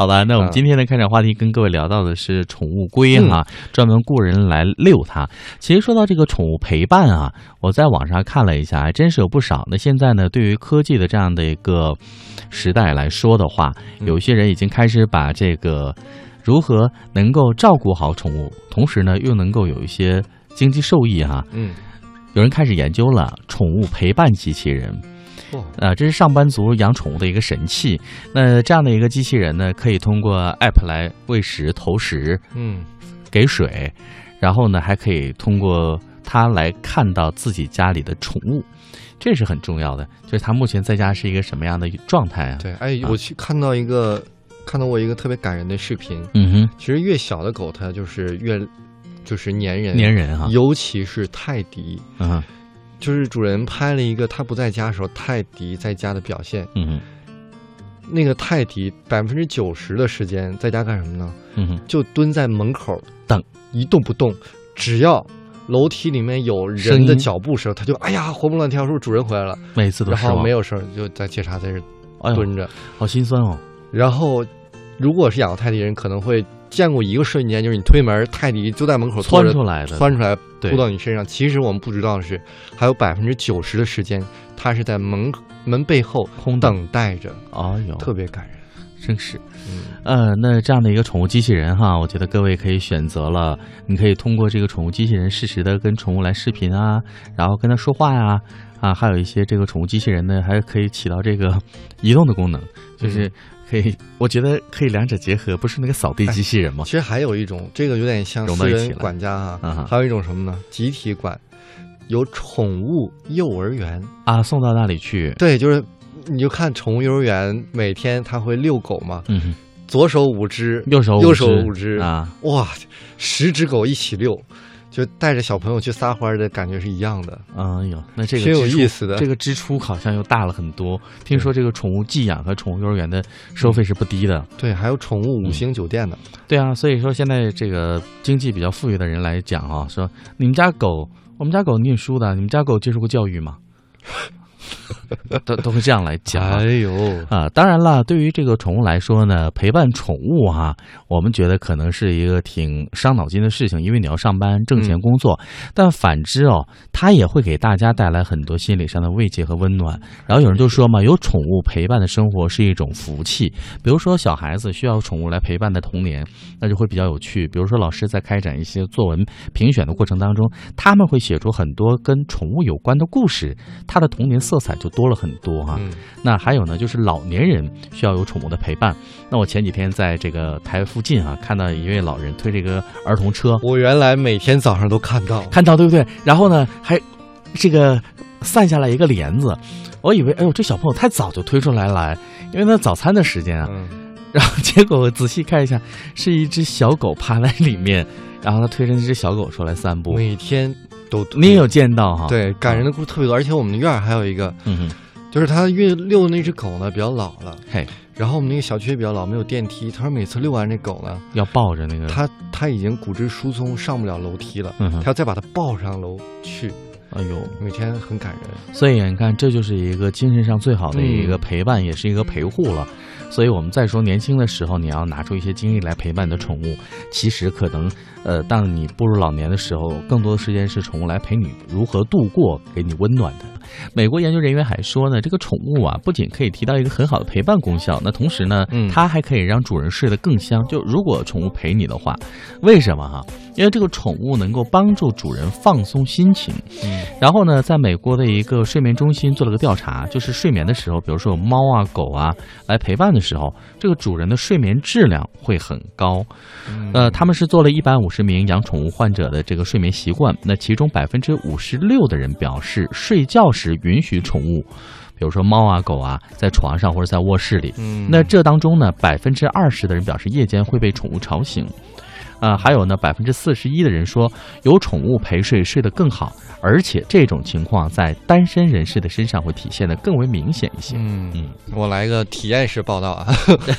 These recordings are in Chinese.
好吧，那我们今天的开场话题跟各位聊到的是宠物龟哈，专门雇人来遛它。其实说到这个宠物陪伴啊，我在网上看了一下，还真是有不少。那现在呢，对于科技的这样的一个时代来说的话，有些人已经开始把这个如何能够照顾好宠物，同时呢又能够有一些经济受益哈。嗯，有人开始研究了宠物陪伴机器人。啊，这是上班族养宠物的一个神器。那这样的一个机器人呢，可以通过 App 来喂食、投食，嗯，给水，然后呢，还可以通过它来看到自己家里的宠物，这是很重要的。就是它目前在家是一个什么样的状态啊？对，哎，我去看到一个，看到过一个特别感人的视频。嗯哼，其实越小的狗它就是越就是粘人，粘人哈，尤其是泰迪。嗯。就是主人拍了一个他不在家的时候泰迪在家的表现。嗯那个泰迪百分之九十的时间在家干什么呢？嗯就蹲在门口等，一动不动。只要楼梯里面有人的脚步声，他就哎呀活蹦乱跳，是不是主人回来了？每次都然后没有声，就在接茬在这蹲着，好心酸哦。然后，如果是养泰迪人，可能会。见过一个瞬间，就是你推门，泰迪就在门口窜出来的，窜出来扑到你身上。其实我们不知道的是，还有百分之九十的时间，它是在门门背后空等待着。哎呦，特别感人，真是。嗯，那这样的一个宠物机器人哈，我觉得各位可以选择了，你可以通过这个宠物机器人适时的跟宠物来视频啊，然后跟它说话呀，啊，还有一些这个宠物机器人呢，还可以起到这个移动的功能，就是。可以，我觉得可以两者结合，不是那个扫地机器人吗？其实还有一种，这个有点像私人管家哈，还有一种什么呢？集体管，有宠物幼儿园啊，送到那里去。对，就是你就看宠物幼儿园，每天他会遛狗嘛，嗯，左手五只，右手右手五只啊，哇，十只狗一起遛。就带着小朋友去撒欢儿的感觉是一样的。哎呦，那这个挺有意思的。这个支出好像又大了很多。听说这个宠物寄养和宠物幼儿园的收费是不低的。对，还有宠物五星酒店的。对啊，所以说现在这个经济比较富裕的人来讲啊，说你们家狗，我们家狗念书的，你们家狗接受过教育吗？都都会这样来讲，哎呦啊！当然了，对于这个宠物来说呢，陪伴宠物哈，我们觉得可能是一个挺伤脑筋的事情，因为你要上班挣钱工作。但反之哦，它也会给大家带来很多心理上的慰藉和温暖。然后有人就说嘛，有宠物陪伴的生活是一种福气。比如说小孩子需要宠物来陪伴的童年，那就会比较有趣。比如说老师在开展一些作文评选的过程当中，他们会写出很多跟宠物有关的故事，他的童年色彩就多了。很多哈，那还有呢，就是老年人需要有宠物的陪伴。那我前几天在这个台附近啊，看到一位老人推这个儿童车。我原来每天早上都看到，看到对不对？然后呢，还这个散下来一个帘子，我以为哎呦，这小朋友太早就推出来来，因为那早餐的时间啊。嗯然后结果我仔细看一下，是一只小狗趴在里面，然后他推着那只小狗出来散步。每天都你也有见到哈？对，感人的故事特别多，而且我们院儿还有一个。就是他遛遛的那只狗呢，比较老了，嘿，然后我们那个小区也比较老，没有电梯。他说每次遛完这狗呢，要抱着那个，他他已经骨质疏松，上不了楼梯了，他要再把它抱上楼去。哎呦，每天很感人。所以你看，这就是一个精神上最好的一个陪伴，也是一个陪护了。所以我们再说，年轻的时候你要拿出一些精力来陪伴你的宠物，其实可能，呃，当你步入老年的时候，更多的时间是宠物来陪你如何度过，给你温暖的。美国研究人员还说呢，这个宠物啊，不仅可以提到一个很好的陪伴功效，那同时呢，它还可以让主人睡得更香。就如果宠物陪你的话，为什么哈？因为这个宠物能够帮助主人放松心情。嗯，然后呢，在美国的一个睡眠中心做了个调查，就是睡眠的时候，比如说有猫啊、狗啊来陪伴的时候，这个主人的睡眠质量会很高。呃，他们是做了一百五十名养宠物患者的这个睡眠习惯，那其中百分之五十六的人表示睡觉时允许宠物，比如说猫啊、狗啊，在床上或者在卧室里。嗯，那这当中呢，百分之二十的人表示夜间会被宠物吵醒。啊，还有呢，百分之四十一的人说有宠物陪睡睡得更好，而且这种情况在单身人士的身上会体现的更为明显一些。嗯嗯，我来个体验式报道啊，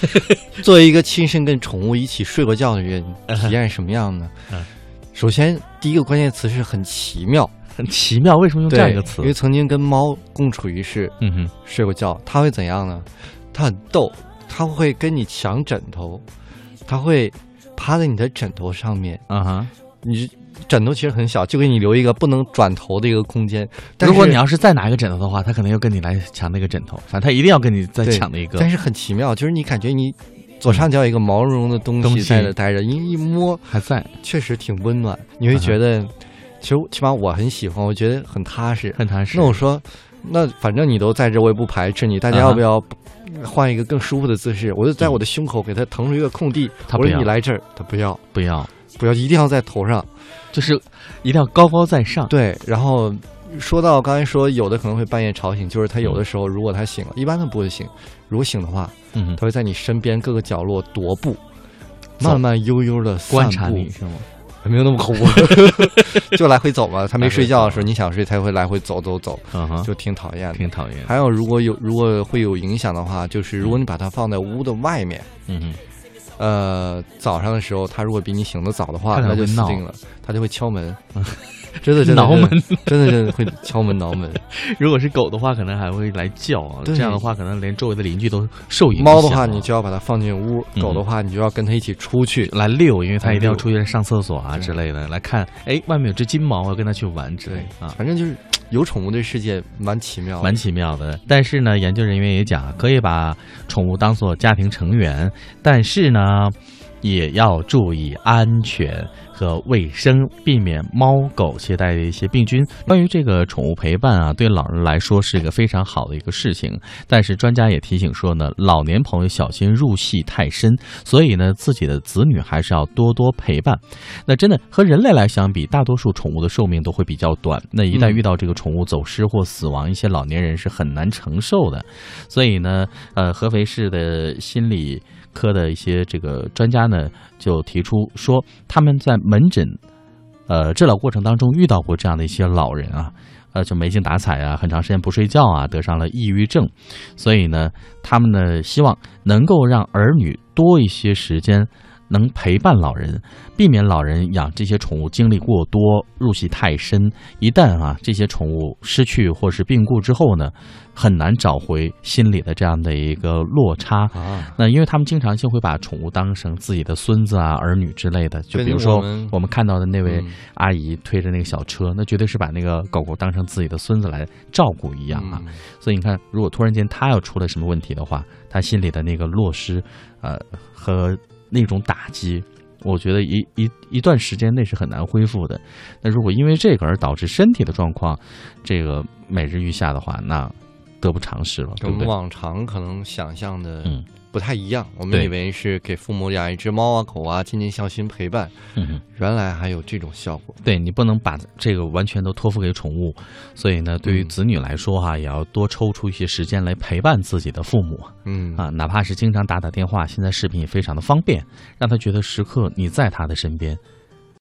作为一个亲身跟宠物一起睡过觉的人，体验什么样呢？首先第一个关键词是很奇妙，很奇妙。为什么用这样一个词？因为曾经跟猫共处一室，嗯哼，睡过觉，它会怎样呢？它很逗。它会跟你抢枕头，它会趴在你的枕头上面。啊哈，你枕头其实很小，就给你留一个不能转头的一个空间。但如果你要是再拿一个枕头的话，他可能又跟你来抢那个枕头，反正他一定要跟你再对抢一个。但是很奇妙，就是你感觉你左上角有一个毛茸茸的东西在那待着，你一摸还在，确实挺温暖，你会觉得，其实起码我很喜欢，我觉得很踏实。很踏实。那我说，那反正你都在这，我也不排斥你，大家要不要换一个更舒服的姿势？我就在我的胸口给他腾出一个空地，我他不要说你来这儿，他不要，不要，不要，一定要在头上。就是一定要高高在上。对，然后说到刚才说有的可能会半夜吵醒，就是他有的时候如果他醒了，一般都不会醒，如果醒的话，嗯，他会在你身边各个角落踱步。慢慢悠悠的观察你是吗？没有那么恐怖，就来回走嘛。他没睡觉的时候，你想睡，他会来回走走走，就挺讨厌的。挺讨厌。还有，如果有如果会有影响的话，就是如果你把它放在屋的外面，嗯哼，呃，早上的时候，他如果比你醒的早的话，它可那能会闹就死定了，他就会敲门，真的真的挠门，真的 真的会敲门挠门。如果是狗的话，可能还会来叫啊。这样的话，可能连周围的邻居都受影响。猫的话，你就要把它放进屋；嗯狗的话，你就要跟它一起出去。来遛，因为它一定要出去上厕所啊之类的，来看，哎，外面有只金毛，我要跟它去玩之类的啊。反正就是 有宠物的世界蛮奇妙，蛮奇妙的，但是呢，研究人员也讲，可以把宠物当做家庭成员，但是呢，也要注意安全和卫生，避免猫狗携带的一些病菌。关于这个宠物陪伴啊，对老人来说是一个非常好的一个事情，但是专家也提醒说呢，老年朋友小心入戏太深，所以呢，自己的子女还是要多多陪伴。那真的和人类来相比，大多数宠物的寿命都会比较短。那一旦嗯遇到这个宠物走失或死亡，一些老年人是很难承受的。所以呢，呃，合肥市的心理科的一些这个专家呢，就提出说，他们在门诊，呃，治疗过程当中遇到过这样的一些老人啊。呃，就没精打采啊，很长时间不睡觉啊，得上了抑郁症，所以呢，他们呢希望能够让儿女多一些时间能陪伴老人，避免老人养这些宠物经历过多，入戏太深。一旦啊这些宠物失去或是病故之后呢，很难找回心里的这样的一个落差。啊，那因为他们经常性会把宠物当成自己的孙子啊、儿女之类的，就比如说我们看到的那位嗯阿姨推着那个小车，那绝对是把那个狗狗当成自己的孙子来照顾一样啊。嗯所以你看，如果突然间他要出了什么问题的话，他心里的那个落失，呃，和那种打击，我觉得一一一段时间内是很难恢复的。那如果因为这个而导致身体的状况，这个每日愈下的话，那得不偿失了？跟往常可能想象的嗯不太一样。我们以为是给父母养一只猫啊、狗啊，尽尽孝心陪伴，嗯。原来还有这种效果。对你不能把这个完全都托付给宠物，所以呢，对于嗯子女来说哈，也要多抽出一些时间来陪伴自己的父母嗯啊，哪怕是经常打打电话，现在视频也非常的方便，让他觉得时刻你在他的身边，